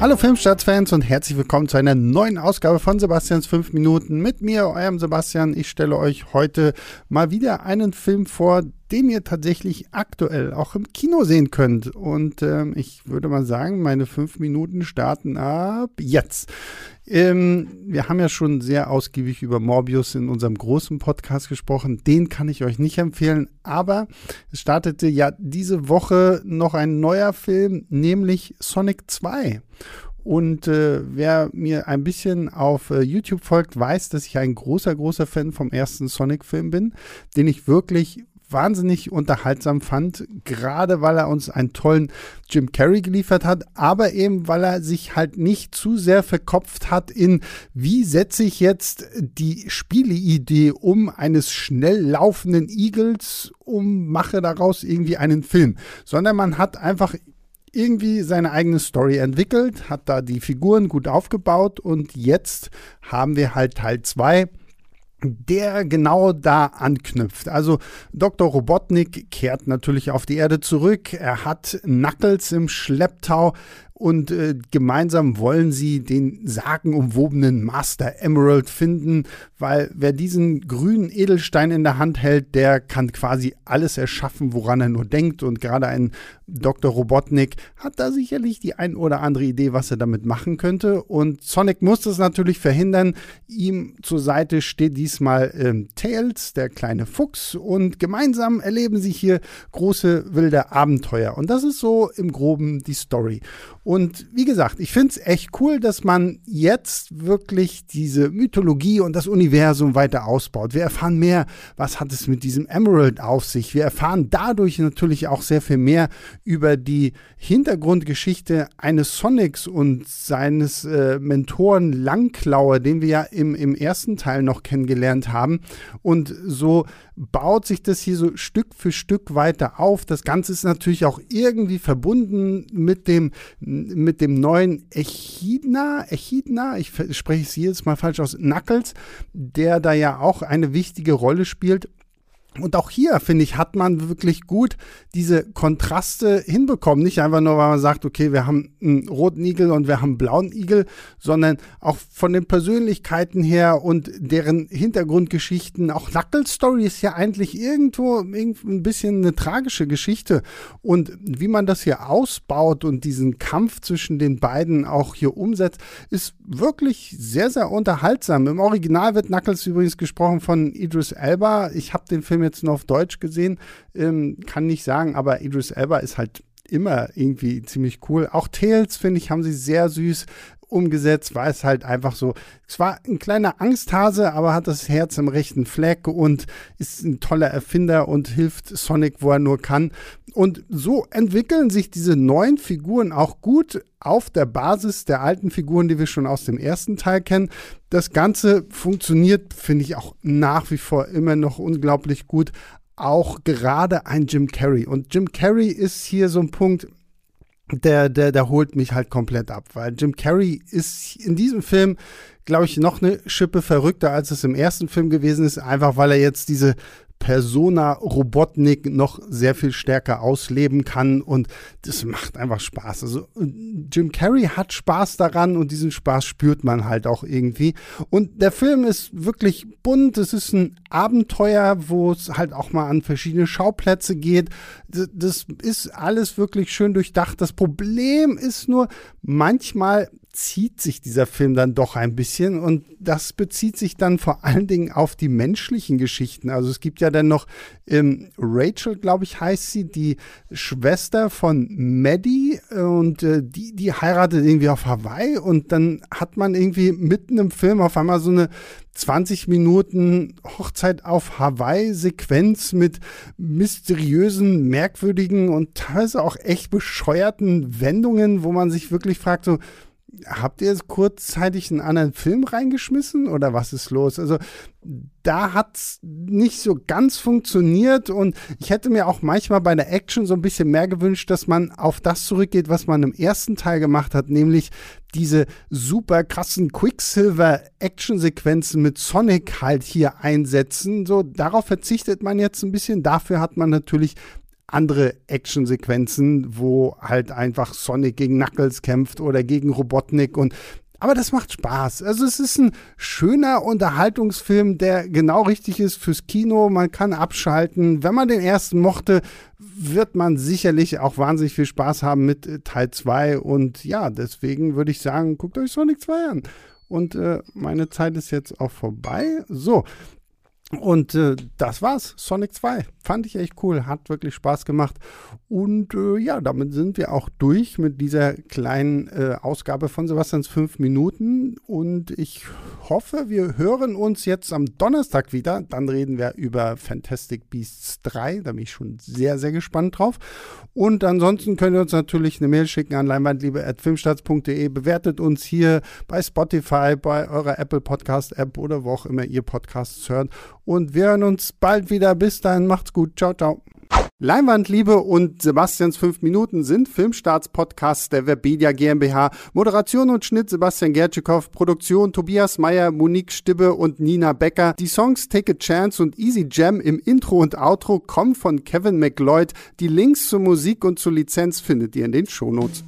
Hallo Filmstarts-Fans und herzlich willkommen zu einer neuen Ausgabe von Sebastians 5 Minuten mit mir, eurem Sebastian. Ich stelle euch heute mal wieder einen Film vor, den ihr tatsächlich aktuell auch im Kino sehen könnt. Und ähm, ich würde mal sagen, meine 5 Minuten starten ab jetzt. Ähm, wir haben ja schon sehr ausgiebig über Morbius in unserem großen Podcast gesprochen. Den kann ich euch nicht empfehlen, aber es startete ja diese Woche noch ein neuer Film, nämlich Sonic 2. Und äh, wer mir ein bisschen auf äh, YouTube folgt, weiß, dass ich ein großer, großer Fan vom ersten Sonic-Film bin, den ich wirklich wahnsinnig unterhaltsam fand, gerade weil er uns einen tollen Jim Carrey geliefert hat, aber eben weil er sich halt nicht zu sehr verkopft hat in, wie setze ich jetzt die Spieleidee um eines schnell laufenden Igels um, mache daraus irgendwie einen Film, sondern man hat einfach irgendwie seine eigene Story entwickelt, hat da die Figuren gut aufgebaut und jetzt haben wir halt Teil 2 der genau da anknüpft. Also Dr. Robotnik kehrt natürlich auf die Erde zurück. Er hat Knuckles im Schlepptau und äh, gemeinsam wollen sie den sagenumwobenen Master Emerald finden, weil wer diesen grünen Edelstein in der Hand hält, der kann quasi alles erschaffen, woran er nur denkt und gerade ein Dr. Robotnik hat da sicherlich die ein oder andere Idee, was er damit machen könnte und Sonic muss das natürlich verhindern. Ihm zur Seite steht diesmal ähm, Tails, der kleine Fuchs und gemeinsam erleben sie hier große wilde Abenteuer und das ist so im groben die Story. Und wie gesagt, ich finde es echt cool, dass man jetzt wirklich diese Mythologie und das Universum weiter ausbaut. Wir erfahren mehr, was hat es mit diesem Emerald auf sich. Wir erfahren dadurch natürlich auch sehr viel mehr über die Hintergrundgeschichte eines Sonics und seines äh, Mentoren Langklauer, den wir ja im, im ersten Teil noch kennengelernt haben. Und so baut sich das hier so Stück für Stück weiter auf. Das Ganze ist natürlich auch irgendwie verbunden mit dem, mit dem neuen Echidna, Echidna, ich spreche es jetzt mal falsch aus, Knuckles, der da ja auch eine wichtige Rolle spielt. Und auch hier, finde ich, hat man wirklich gut diese Kontraste hinbekommen. Nicht einfach nur, weil man sagt, okay, wir haben einen roten Igel und wir haben einen blauen Igel, sondern auch von den Persönlichkeiten her und deren Hintergrundgeschichten. Auch Knuckles Story ist ja eigentlich irgendwo ein bisschen eine tragische Geschichte. Und wie man das hier ausbaut und diesen Kampf zwischen den beiden auch hier umsetzt, ist wirklich sehr, sehr unterhaltsam. Im Original wird Knuckles übrigens gesprochen von Idris Elba. Ich habe den Film jetzt nur auf Deutsch gesehen, ähm, kann nicht sagen, aber Idris Elba ist halt immer irgendwie ziemlich cool. Auch Tails, finde ich, haben sie sehr süß umgesetzt, war es halt einfach so. Es war ein kleiner Angsthase, aber hat das Herz im rechten Fleck und ist ein toller Erfinder und hilft Sonic, wo er nur kann. Und so entwickeln sich diese neuen Figuren auch gut auf der Basis der alten Figuren, die wir schon aus dem ersten Teil kennen. Das Ganze funktioniert, finde ich, auch nach wie vor immer noch unglaublich gut. Auch gerade ein Jim Carrey. Und Jim Carrey ist hier so ein Punkt, der, der, der holt mich halt komplett ab, weil Jim Carrey ist in diesem Film, glaube ich, noch eine Schippe verrückter, als es im ersten Film gewesen ist, einfach weil er jetzt diese Persona Robotnik noch sehr viel stärker ausleben kann und das macht einfach Spaß. Also Jim Carrey hat Spaß daran und diesen Spaß spürt man halt auch irgendwie. Und der Film ist wirklich bunt. Es ist ein Abenteuer, wo es halt auch mal an verschiedene Schauplätze geht. Das ist alles wirklich schön durchdacht. Das Problem ist nur, manchmal zieht sich dieser Film dann doch ein bisschen und das bezieht sich dann vor allen Dingen auf die menschlichen Geschichten. Also es gibt ja dann noch ähm, Rachel, glaube ich, heißt sie, die Schwester von Maddie und äh, die, die heiratet irgendwie auf Hawaii und dann hat man irgendwie mitten im Film auf einmal so eine 20 Minuten Hochzeit auf Hawaii-Sequenz mit mysteriösen, merkwürdigen und teilweise auch echt bescheuerten Wendungen, wo man sich wirklich fragt, so, habt ihr kurzzeitig einen anderen Film reingeschmissen oder was ist los? Also da hat es nicht so ganz funktioniert und ich hätte mir auch manchmal bei der Action so ein bisschen mehr gewünscht, dass man auf das zurückgeht, was man im ersten Teil gemacht hat, nämlich diese super krassen Quicksilver-Action-Sequenzen mit Sonic halt hier einsetzen. So, darauf verzichtet man jetzt ein bisschen. Dafür hat man natürlich andere Actionsequenzen, wo halt einfach Sonic gegen Knuckles kämpft oder gegen Robotnik und aber das macht Spaß. Also es ist ein schöner Unterhaltungsfilm, der genau richtig ist fürs Kino. Man kann abschalten. Wenn man den ersten mochte, wird man sicherlich auch wahnsinnig viel Spaß haben mit Teil 2. Und ja, deswegen würde ich sagen, guckt euch Sonic 2 an. Und äh, meine Zeit ist jetzt auch vorbei. So, und äh, das war's, Sonic 2. Fand ich echt cool, hat wirklich Spaß gemacht. Und äh, ja, damit sind wir auch durch mit dieser kleinen äh, Ausgabe von Sebastians 5 Minuten. Und ich hoffe, wir hören uns jetzt am Donnerstag wieder. Dann reden wir über Fantastic Beasts 3. Da bin ich schon sehr, sehr gespannt drauf. Und ansonsten könnt ihr uns natürlich eine Mail schicken an leinwandliebe.filmstarts.de. Bewertet uns hier bei Spotify, bei eurer Apple Podcast App oder wo auch immer ihr Podcasts hört und wir hören uns bald wieder. Bis dahin, macht's gut. Ciao, ciao. Leinwandliebe und Sebastians 5 Minuten sind Filmstarts-Podcasts der Webedia GmbH. Moderation und Schnitt Sebastian Gertschikow, Produktion Tobias Meyer, Monique Stibbe und Nina Becker. Die Songs Take a Chance und Easy Jam im Intro und Outro kommen von Kevin McLeod. Die Links zur Musik und zur Lizenz findet ihr in den Shownotes.